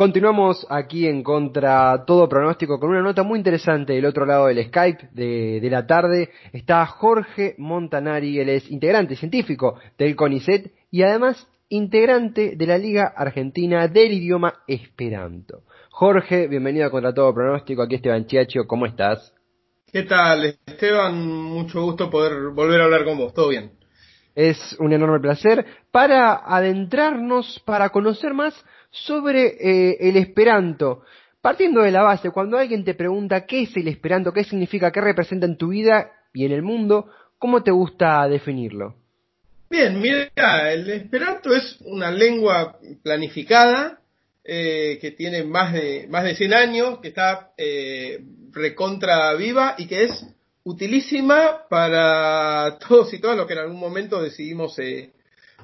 Continuamos aquí en contra todo pronóstico con una nota muy interesante del otro lado del Skype de, la tarde. Está Jorge Montanari, él es integrante científico del CONICET y además integrante de la Liga Argentina del Idioma Esperanto. Jorge, bienvenido a Contra Todo Pronóstico, aquí Esteban Chiacho, ¿cómo estás? ¿Qué tal, Esteban? Mucho gusto poder volver a hablar con vos, ¿todo bien? Es un enorme placer para adentrarnos, para conocer más sobre eh, el esperanto. Partiendo de la base, cuando alguien te pregunta qué es el esperanto, qué significa, qué representa en tu vida y en el mundo, ¿cómo te gusta definirlo? Bien, mira, el esperanto es una lengua planificada eh, que tiene más de, más de 100 años, que está eh, recontra viva y que es utilísima para todos y todas los que en algún momento decidimos eh,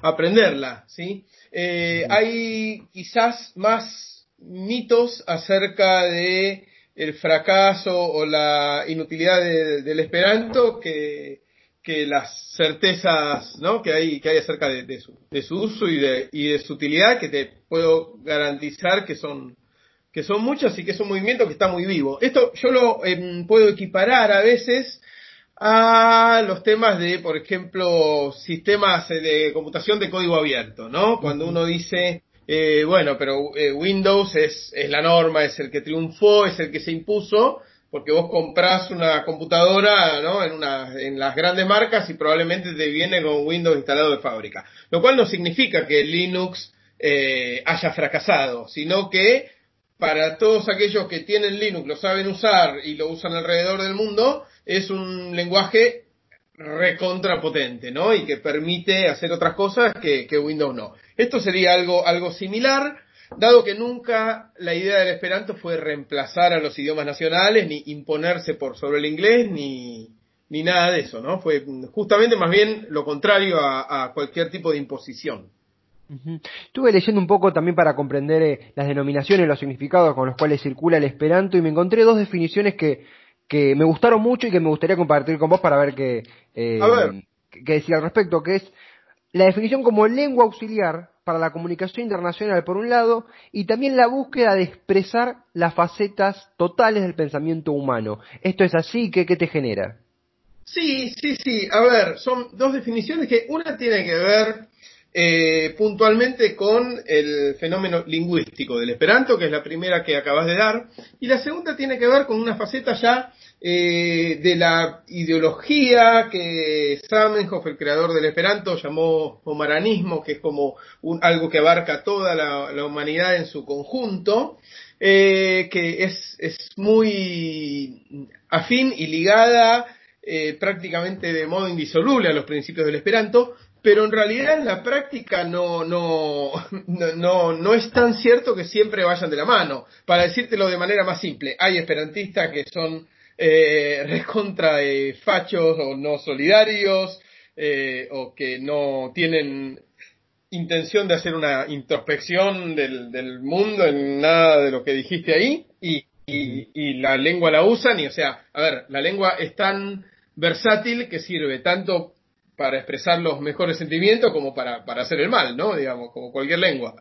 aprenderla, ¿sí? Eh, hay quizás más mitos acerca de el fracaso o la inutilidad del esperanto que, que las certezas ¿no? que, hay, que hay acerca de, su, de su uso y de, y de su utilidad que te puedo garantizar que son que son muchas y que es un movimiento que está muy vivo. Esto yo lo em, puedo equiparar a veces a los temas de, por ejemplo, sistemas de computación de código abierto, ¿no? Cuando uno dice, eh, bueno, pero eh, Windows es, es la norma, es el que triunfó, es el que se impuso, porque vos comprás una computadora ¿no? en, una, en las grandes marcas y probablemente te viene con Windows instalado de fábrica. Lo cual no significa que Linux eh, haya fracasado, sino que para todos aquellos que tienen Linux, lo saben usar y lo usan alrededor del mundo, es un lenguaje recontrapotente, ¿no? Y que permite hacer otras cosas que, Windows no. Esto sería algo, algo similar, dado que nunca la idea del Esperanto fue reemplazar a los idiomas nacionales, ni imponerse por sobre el inglés, ni, ni nada de eso, ¿no? Fue justamente más bien lo contrario a cualquier tipo de imposición. Estuve leyendo un poco también para comprender eh, las denominaciones, los significados con los cuales circula el esperanto y me encontré dos definiciones que, que me gustaron mucho y que me gustaría compartir con vos para ver qué, eh, decía al respecto, que es la definición como lengua auxiliar para la comunicación internacional por un lado y también la búsqueda de expresar las facetas totales del pensamiento humano. ¿Esto es así? ¿Qué, qué te genera? Sí, sí, sí. A ver, son dos definiciones que una tiene que ver eh, puntualmente con el fenómeno lingüístico del esperanto, que es la primera que acabas de dar, y la segunda tiene que ver con una faceta ya eh, de la ideología que Samenhoff, el creador del esperanto, llamó homaranismo, que es como un, algo que abarca toda la, humanidad en su conjunto, eh, que es, es muy afín y ligada prácticamente de modo indisoluble a los principios del esperanto, pero en realidad en la práctica no, no, no, no, es tan cierto que siempre vayan de la mano. Para decírtelo de manera más simple, hay esperantistas que son eh, recontra de fachos o no solidarios eh, o que no tienen intención de hacer una introspección del, del mundo en nada de lo que dijiste ahí y, y, y la lengua la usan y o sea, a ver, la lengua es tan versátil que sirve tanto para expresar los mejores sentimientos como para, para hacer el mal, ¿no? Digamos, como cualquier lengua.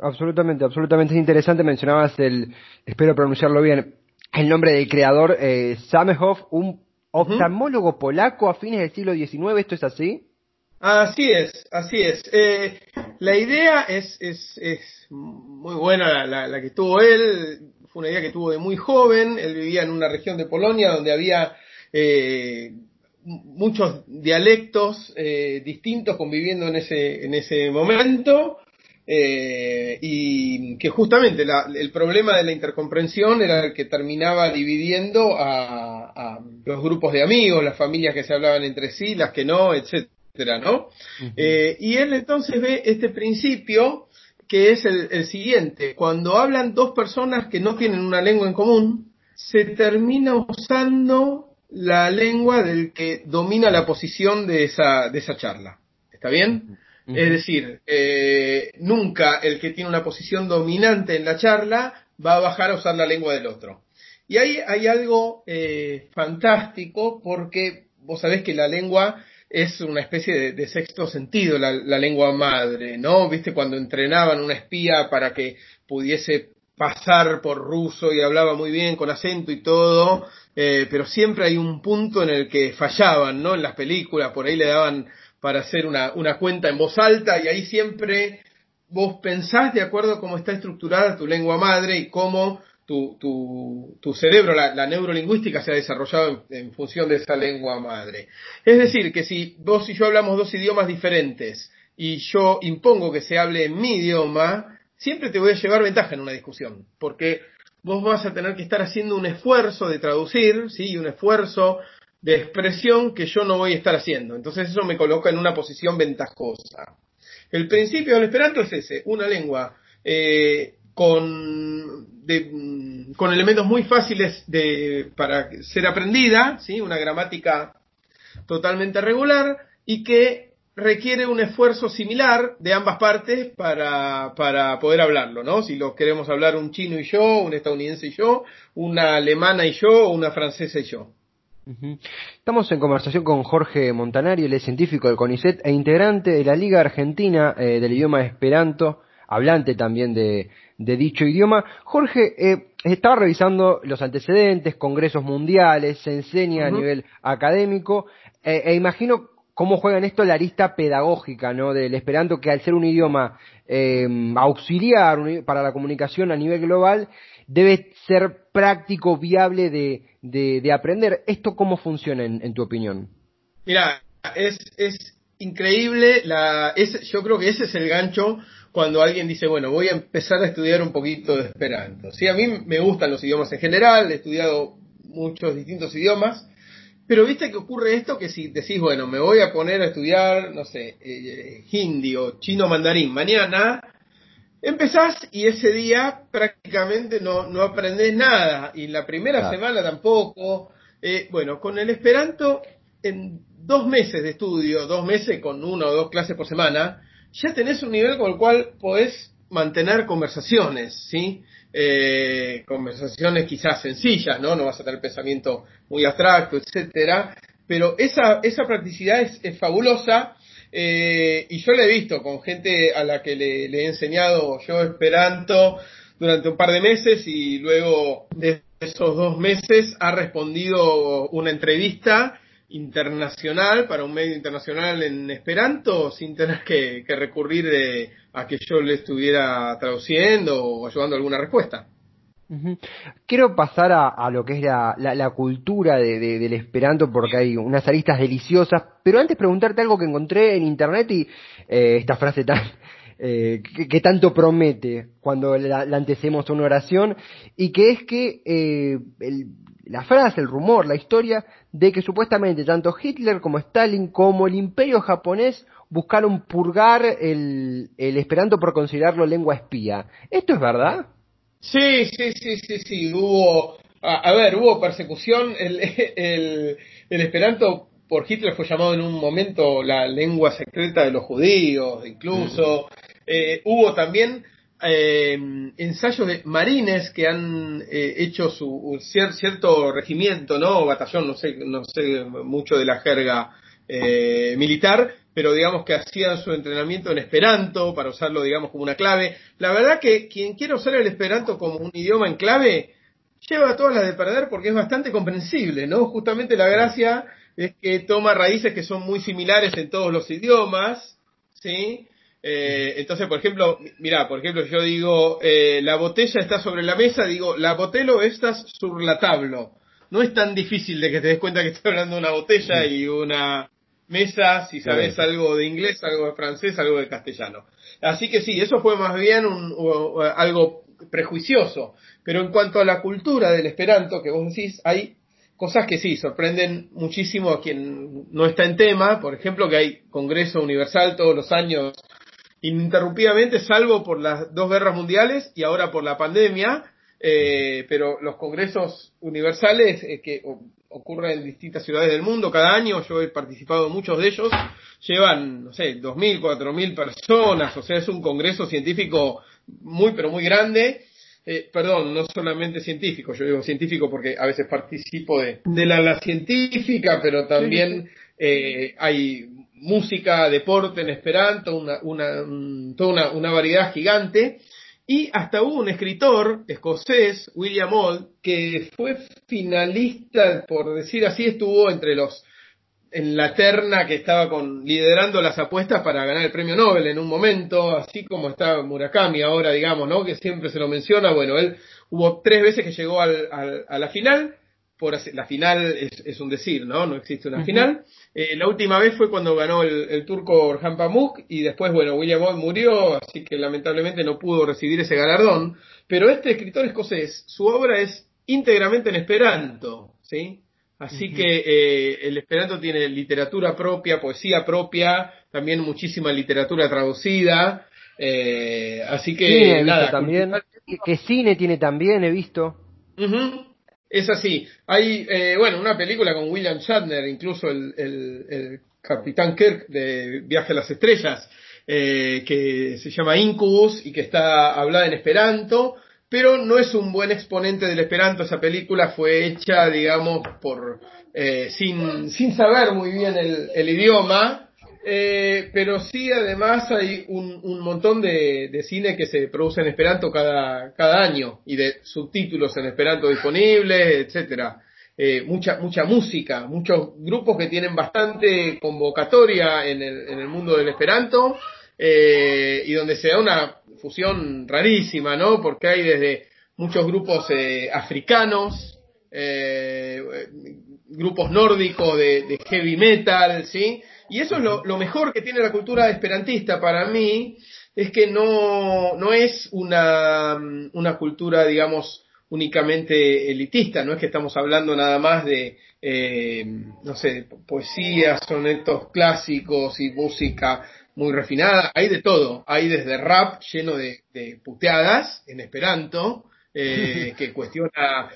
Absolutamente, absolutamente es interesante. Mencionabas el, espero pronunciarlo bien, el nombre del creador, eh, Samehoff, un oftalmólogo polaco a fines del siglo XIX, ¿esto es así? Así es, así es. Eh, la idea es, es, es muy buena la, la, que tuvo él, fue una idea que tuvo de muy joven, él vivía en una región de Polonia donde había eh, muchos dialectos eh, distintos conviviendo en ese, en ese momento eh, y que justamente el problema de la intercomprensión era el que terminaba dividiendo a, los grupos de amigos, las familias que se hablaban entre sí, las que no, etcétera, ¿no? Eh, y él entonces ve este principio que es el, el siguiente, cuando hablan dos personas que no tienen una lengua en común, se termina usando la lengua del que domina la posición de esa, de esa charla. ¿Está bien? Es decir, eh, nunca el que tiene una posición dominante en la charla va a bajar a usar la lengua del otro. Y ahí hay algo eh, fantástico porque vos sabés que la lengua es una especie de, sexto sentido la, lengua madre, ¿no? Viste cuando entrenaban una espía para que pudiese pasar por ruso y hablaba muy bien con acento y todo, eh, pero siempre hay un punto en el que fallaban, ¿no? En las películas, por ahí le daban para hacer una, una cuenta en voz alta y ahí siempre vos pensás de acuerdo a cómo está estructurada tu lengua madre y cómo tu, tu, tu cerebro, la, neurolingüística se ha desarrollado en, función de esa lengua madre. Es decir, que si vos y yo hablamos dos idiomas diferentes y yo impongo que se hable en mi idioma, siempre te voy a llevar ventaja en una discusión, porque vos vas a tener que estar haciendo un esfuerzo de traducir, ¿sí? un esfuerzo de expresión que yo no voy a estar haciendo. Entonces eso me coloca en una posición ventajosa. El principio del esperanto es ese, una lengua eh, con Mm, con elementos muy fáciles de, para ser aprendida, ¿sí? una gramática totalmente regular y que requiere un esfuerzo similar de ambas partes para, para poder hablarlo, ¿no? Si lo queremos hablar un chino y yo, un estadounidense y yo, una alemana y yo, una francesa y yo. Estamos en conversación con Jorge Montanari, él es científico del CONICET e integrante de la Liga Argentina eh, del idioma Esperanto, hablante también de, de dicho idioma. Jorge, eh, estaba revisando los antecedentes, congresos mundiales, se enseña a nivel académico, eh, e imagino cómo juega en esto la arista pedagógica ¿no? del esperanto, que al ser un idioma eh, auxiliar para la comunicación a nivel global, debe ser práctico, viable de, de, aprender. ¿Esto cómo funciona en, tu opinión? Mira, es, es increíble, la, yo creo que ese es el gancho cuando alguien dice, bueno, voy a empezar a estudiar un poquito de Esperanto. Sí, a mí me gustan los idiomas en general, he estudiado muchos distintos idiomas, pero viste que ocurre esto que si decís, bueno, me voy a poner a estudiar, no sé, eh, hindi o chino mandarín mañana, empezás y ese día prácticamente no, no aprendés nada, y la primera semana tampoco. Eh, bueno, con el Esperanto, en dos meses de estudio, dos meses con una o dos clases por semana, ya tenés un nivel con el cual podés mantener conversaciones, ¿sí? Eh, conversaciones quizás sencillas, ¿no? No vas a tener pensamiento muy abstracto, etcétera, pero esa, esa practicidad es, fabulosa eh, y yo la he visto con gente a la que le, he enseñado yo Esperanto durante un par de meses y luego de esos dos meses ha respondido una entrevista internacional, para un medio internacional en Esperanto, sin tener que, recurrir de, a que yo le estuviera traduciendo o ayudando alguna respuesta. Quiero pasar a, lo que es la, la, cultura de, del Esperanto porque hay unas aristas deliciosas, pero antes preguntarte algo que encontré en internet y eh, esta frase tan eh, que, tanto promete cuando la, antecemos a una oración y que es que eh, el, la frase, el rumor, la historia de que supuestamente tanto Hitler como Stalin como el imperio japonés buscaron purgar el, esperanto por considerarlo lengua espía. ¿Esto es verdad? Sí, sí, sí, sí, sí. Hubo, a, ver, hubo persecución. El, el, el esperanto por Hitler fue llamado en un momento la lengua secreta de los judíos, incluso. Mm. Eh, hubo también eh, ensayos de marines que han eh, hecho su cierto regimiento, ¿no? batallón, no sé, no sé mucho de la jerga eh, militar, pero digamos que hacían su entrenamiento en Esperanto para usarlo, digamos, como una clave. La verdad que quien quiere usar el Esperanto como un idioma en clave lleva todas las de perder porque es bastante comprensible, ¿no? Justamente la gracia es que toma raíces que son muy similares en todos los idiomas, ¿sí? Eh, entonces, por ejemplo, mira, por ejemplo, yo digo, eh, la botella está sobre la mesa, digo, la botelo estás sur la tablo. No es tan difícil de que te des cuenta que estoy hablando de una botella y una mesa, si sabes algo de inglés, algo de francés, algo de castellano. Así que sí, eso fue más bien un, algo prejuicioso. Pero en cuanto a la cultura del esperanto que vos decís, hay cosas que sí, sorprenden muchísimo a quien no está en tema. Por ejemplo, que hay Congreso Universal todos los años ininterrumpidamente, salvo por las dos guerras mundiales y ahora por la pandemia, eh, pero los congresos universales eh, que ocurren en distintas ciudades del mundo cada año, yo he participado en muchos de ellos, llevan, no sé, 2.000, 4.000 personas, o sea, es un congreso científico muy, pero muy grande. Eh, perdón, no solamente científico, yo digo científico porque a veces participo de, de la, la científica, pero también eh, hay música, deporte en Esperanto, una, una, toda una, variedad gigante. Y hasta hubo un escritor escocés, William Old, que fue finalista, por decir así, estuvo entre los en la terna que estaba con liderando las apuestas para ganar el premio Nobel en un momento, así como está Murakami ahora, digamos, ¿no? Que siempre se lo menciona. Bueno, él hubo tres veces que llegó al, a la final por la final es, un decir, ¿no? No existe una final. Eh, la última vez fue cuando ganó el, turco Orhan Pamuk y después, bueno, William Bond murió, así que lamentablemente no pudo recibir ese galardón. Pero este escritor escocés, su obra es íntegramente en esperanto, ¿sí? Así que eh, el esperanto tiene literatura propia, poesía propia, también muchísima literatura traducida. Eh, así que nada. También, que cine tiene también, he visto. Es así. Hay, eh, bueno, una película con William Shatner, incluso el, el, Capitán Kirk de Viaje a las Estrellas, eh, que se llama Incubus y que está hablada en esperanto, pero no es un buen exponente del esperanto. Esa película fue hecha, digamos, por eh, sin, sin saber muy bien el, el idioma eh, pero sí, además hay un, un montón de, de, cine que se produce en Esperanto cada, cada año y de subtítulos en Esperanto disponibles, etcétera. Eh, mucha, mucha música, muchos grupos que tienen bastante convocatoria en el, en el mundo del Esperanto eh, y donde se da una fusión rarísima, ¿no? Porque hay desde muchos grupos eh, africanos, eh, grupos nórdicos de, de heavy metal, ¿sí? Y eso es lo, mejor que tiene la cultura esperantista para mí, es que no, no es una, una cultura, digamos, únicamente elitista, no es que estamos hablando nada más de, eh, no sé, poesía, sonetos clásicos y música muy refinada, hay de todo, hay desde rap lleno de, de puteadas en esperanto, eh, que cuestiona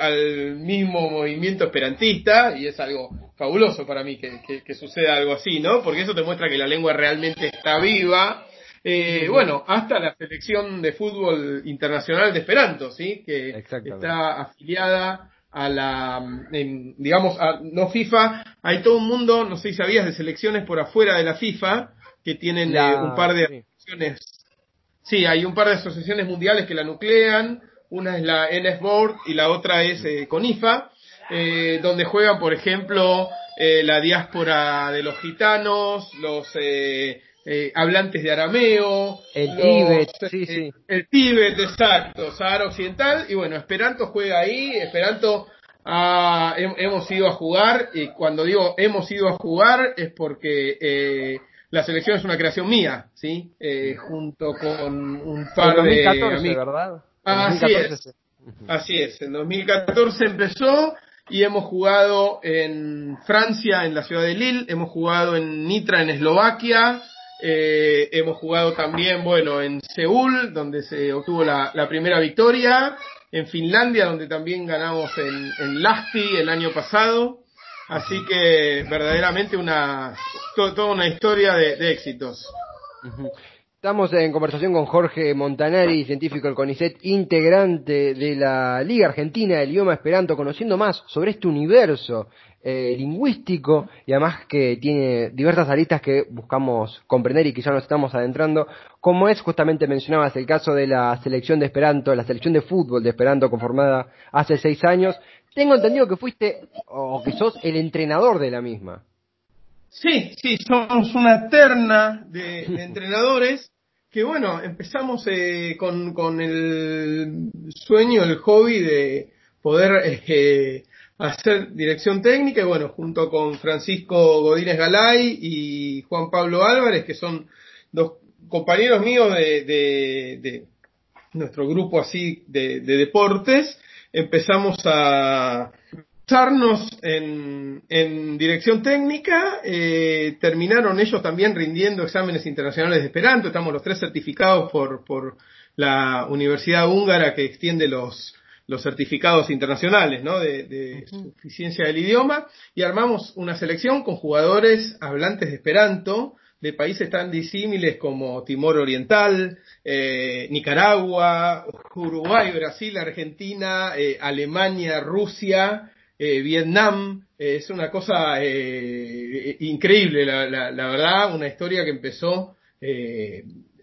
al, mismo movimiento esperantista y es algo fabuloso para mí que, suceda algo así, ¿no? Porque eso te muestra que la lengua realmente está viva. Eh, bueno, hasta la selección de fútbol internacional de Esperanto, ¿sí? Que está afiliada a la, digamos, a, no FIFA, hay todo un mundo, no sé si sabías, de selecciones por afuera de la FIFA que tienen eh, un par de selecciones Sí, hay un par de asociaciones mundiales que la nuclean, una es la NS Board y la otra es eh, CONIFA, eh, donde juegan, por ejemplo, eh, la diáspora de los gitanos, los eh, eh, hablantes de arameo, el Tíbet, sí, sí. el Tíbet, exacto, Sahara Occidental, y bueno, Esperanto juega ahí, Esperanto ah, hemos ido a jugar, y cuando digo hemos ido a jugar es porque la selección es una creación mía, ¿sí? Eh, junto con un par de amigos. ¿verdad? así es. Así es. En 2014 empezó y hemos jugado en Francia, en la ciudad de Lille, hemos jugado en Nitra, en Eslovaquia, eh, hemos jugado también, bueno, en Seúl, donde se obtuvo la, primera victoria, en Finlandia, donde también ganamos en, en Lahti el año pasado, Así que verdaderamente una toda una historia de, éxitos. Estamos en conversación con Jorge Montanari, científico del CONICET, integrante de la Liga Argentina del Idioma Esperanto, conociendo más sobre este universo eh, lingüístico y además que tiene diversas aristas que buscamos comprender y quizá nos estamos adentrando, como es justamente mencionabas el caso de la selección de Esperanto, la selección de fútbol de Esperanto conformada hace seis años, tengo entendido que fuiste o que sos el entrenador de la misma. Sí, sí, somos una terna de, entrenadores que bueno, empezamos eh, con, con, el sueño, el hobby de poder eh, hacer dirección técnica y bueno, junto con Francisco Godínez Galay y Juan Pablo Álvarez, que son dos compañeros míos de, de, nuestro grupo así de, de deportes, empezamos a usarnos en, en dirección técnica, eh, terminaron ellos también rindiendo exámenes internacionales de Esperanto, estamos los tres certificados por, por la Universidad Húngara que extiende los, los certificados internacionales ¿no? de, de suficiencia del idioma y armamos una selección con jugadores hablantes de Esperanto de países tan disímiles como Timor Oriental, eh, Nicaragua, Uruguay, Brasil, Argentina, eh, Alemania, Rusia, Vietnam, es una cosa increíble, la, la, verdad, una historia que empezó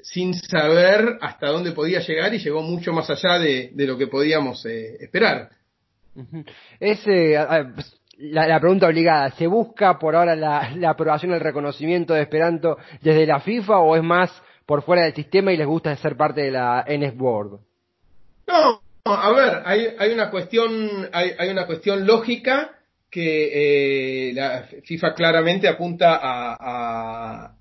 sin saber hasta dónde podía llegar y llegó mucho más allá de, lo que podíamos esperar. Es pues, la, pregunta obligada, ¿se busca por ahora la, la aprobación, el reconocimiento de Esperanto desde la FIFA o es más por fuera del sistema y les gusta ser parte de la NS Board? No, a ver, hay, hay una cuestión, hay, hay, una cuestión lógica que eh, la FIFA claramente apunta a,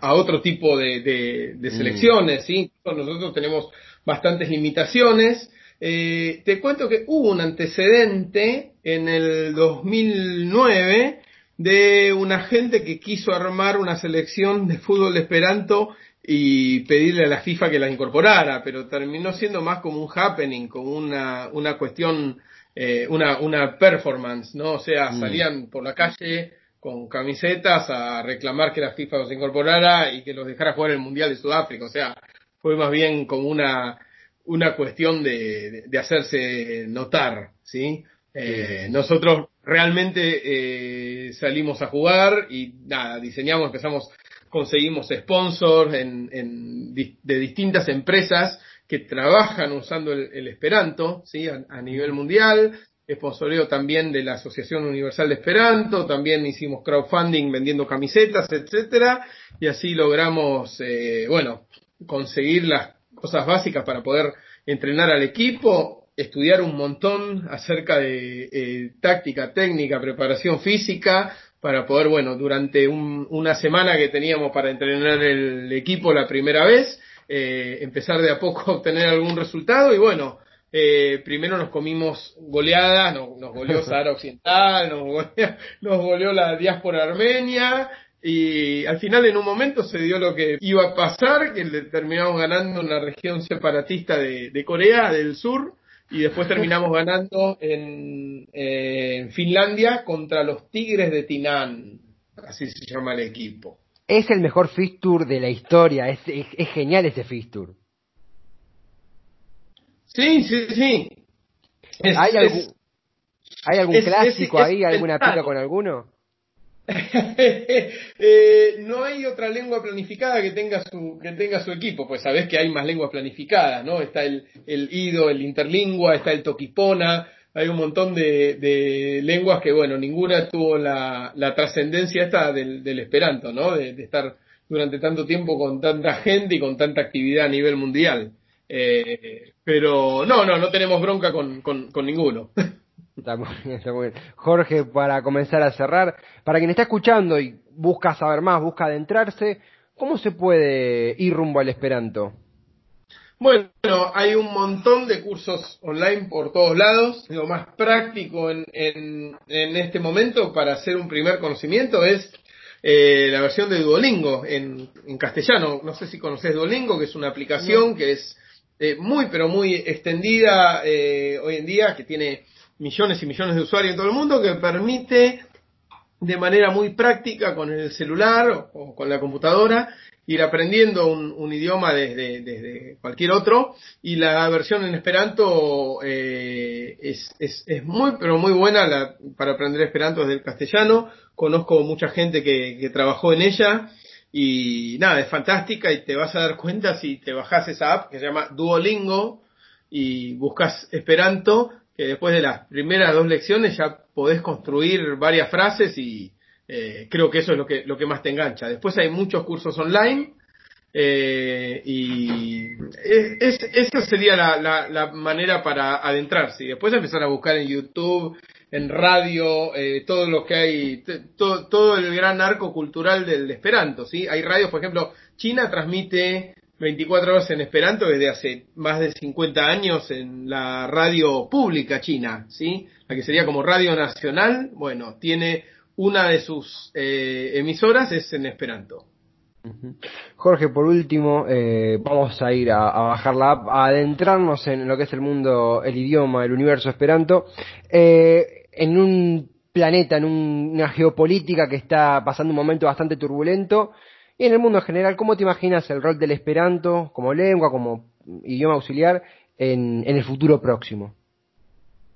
a, otro tipo de, de, mm. selecciones, ¿sí? Nosotros tenemos bastantes limitaciones eh, te cuento que hubo un antecedente en el 2009 de una gente que quiso armar una selección de fútbol de Esperanto y pedirle a la FIFA que la incorporara, pero terminó siendo más como un happening, como una, una cuestión, eh, una, una performance, ¿no? O sea, mm. salían por la calle con camisetas a reclamar que la FIFA los incorporara y que los dejara jugar el Mundial de Sudáfrica, o sea, fue más bien como una, una cuestión de, de, hacerse notar, ¿sí? Eh, nosotros realmente eh, salimos a jugar y nada, diseñamos, empezamos, conseguimos sponsors en, en, de distintas empresas que trabajan usando el, Esperanto, ¿sí? A, nivel mundial, sponsoreo también de la Asociación Universal de Esperanto, también hicimos crowdfunding vendiendo camisetas, etcétera, y así logramos, eh, bueno, conseguir las cosas básicas para poder entrenar al equipo, estudiar un montón acerca de eh, táctica, técnica, preparación física, para poder, bueno, durante una semana que teníamos para entrenar el equipo la primera vez, eh, empezar de a poco a obtener algún resultado y bueno, eh, primero nos comimos goleadas, nos, nos goleó Sahara Occidental, nos goleó, nos goleó la diáspora armenia, y al final en un momento se dio lo que iba a pasar, que terminamos ganando en la región separatista de, Corea del Sur y después terminamos ganando en, Finlandia contra los Tigres de Tinan, así se llama el equipo. Es el mejor tour de la historia, es, es, genial ese tour Sí, sí, sí. ¿Hay, algún, ¿Hay algún clásico ahí, alguna pica con alguno? eh, no hay otra lengua planificada que tenga su que tenga su equipo, pues sabes que hay más lenguas planificadas, ¿no? Está el, el Ido, el Interlingua, está el Toquipona, hay un montón de, lenguas que, bueno, ninguna tuvo la, la trascendencia esta del, del Esperanto, ¿no? De, estar durante tanto tiempo con tanta gente y con tanta actividad a nivel mundial. Eh, pero no, no, no tenemos bronca con, con ninguno. Está muy, bien, Jorge, para comenzar a cerrar, para quien está escuchando y busca saber más, busca adentrarse, ¿cómo se puede ir rumbo al Esperanto? Bueno, hay un montón de cursos online por todos lados. Lo más práctico en, en, en este momento para hacer un primer conocimiento es eh, la versión de Duolingo en, en, castellano. No sé si conoces Duolingo, que es una aplicación que es eh, muy, pero muy extendida eh, hoy en día, que tiene millones y millones de usuarios en todo el mundo que permite de manera muy práctica con el celular o con la computadora ir aprendiendo un, idioma desde, desde, cualquier otro. Y la versión en Esperanto eh, es, es, es, muy pero muy buena la, para aprender Esperanto desde el castellano. Conozco mucha gente que, que trabajó en ella y nada, es fantástica y te vas a dar cuenta si te bajas esa app que se llama Duolingo y buscas Esperanto, que después de las primeras dos lecciones ya podés construir varias frases y eh, creo que eso es lo que, lo que más te engancha. Después hay muchos cursos online eh, y es, esa sería la, la, manera para adentrarse y después empezar a buscar en YouTube, en radio, eh, todo lo que hay, todo, todo el gran arco cultural del Esperanto, ¿sí? Hay radios, por ejemplo, China transmite 24 horas en Esperanto desde hace más de 50 años en la radio pública china, ¿sí? La que sería como radio nacional, bueno, tiene una de sus eh, emisoras es en Esperanto. Jorge, por último, eh, vamos a ir a, bajar la app, a adentrarnos en lo que es el mundo, el idioma, el universo Esperanto, eh, en un planeta, en una geopolítica que está pasando un momento bastante turbulento, y en el mundo en general, ¿cómo te imaginas el rol del esperanto como lengua, como idioma auxiliar en, el futuro próximo?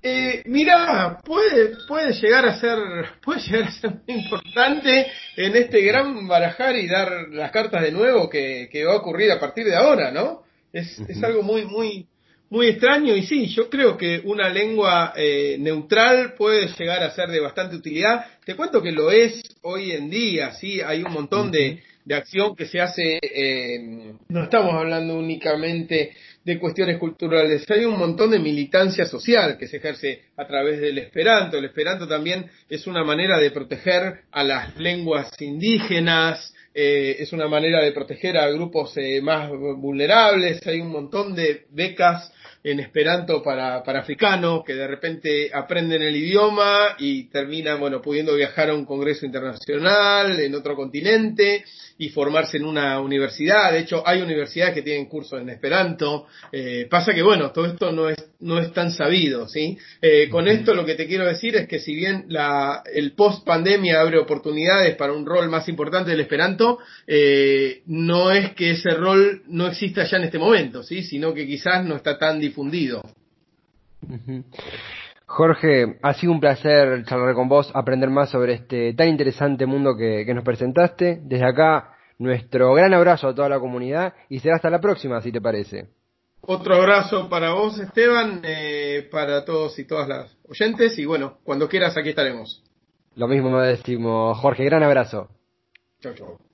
Eh, mira, puede, puede llegar a ser, puede llegar a ser muy importante en este gran barajar y dar las cartas de nuevo que, que va a ocurrir a partir de ahora, ¿no? Es, es algo muy, muy, muy extraño y sí, yo creo que una lengua eh, neutral puede llegar a ser de bastante utilidad. Te cuento que lo es hoy en día, sí, hay un montón de, de acción que se hace, eh, no estamos hablando únicamente de cuestiones culturales, hay un montón de militancia social que se ejerce a través del esperanto. El esperanto también es una manera de proteger a las lenguas indígenas, eh, es una manera de proteger a grupos eh, más vulnerables, hay un montón de becas en Esperanto para, para africanos que de repente aprenden el idioma y terminan, bueno, pudiendo viajar a un congreso internacional en otro continente y formarse en una universidad. De hecho, hay universidades que tienen cursos en Esperanto. Eh, pasa que, bueno, todo esto no es, no es tan sabido, ¿sí? Eh, con esto lo que te quiero decir es que si bien la, el post pandemia abre oportunidades para un rol más importante del Esperanto, eh, no es que ese rol no exista ya en este momento, ¿sí? Sino que quizás no está tan difundido. Jorge, ha sido un placer charlar con vos, aprender más sobre este tan interesante mundo que, nos presentaste. Desde acá, nuestro gran abrazo a toda la comunidad y será hasta la próxima, si te parece. Otro abrazo para vos, Esteban, eh, para todos y todas las oyentes y bueno, cuando quieras aquí estaremos. Lo mismo me decimos, Jorge, gran abrazo. Chau, chau.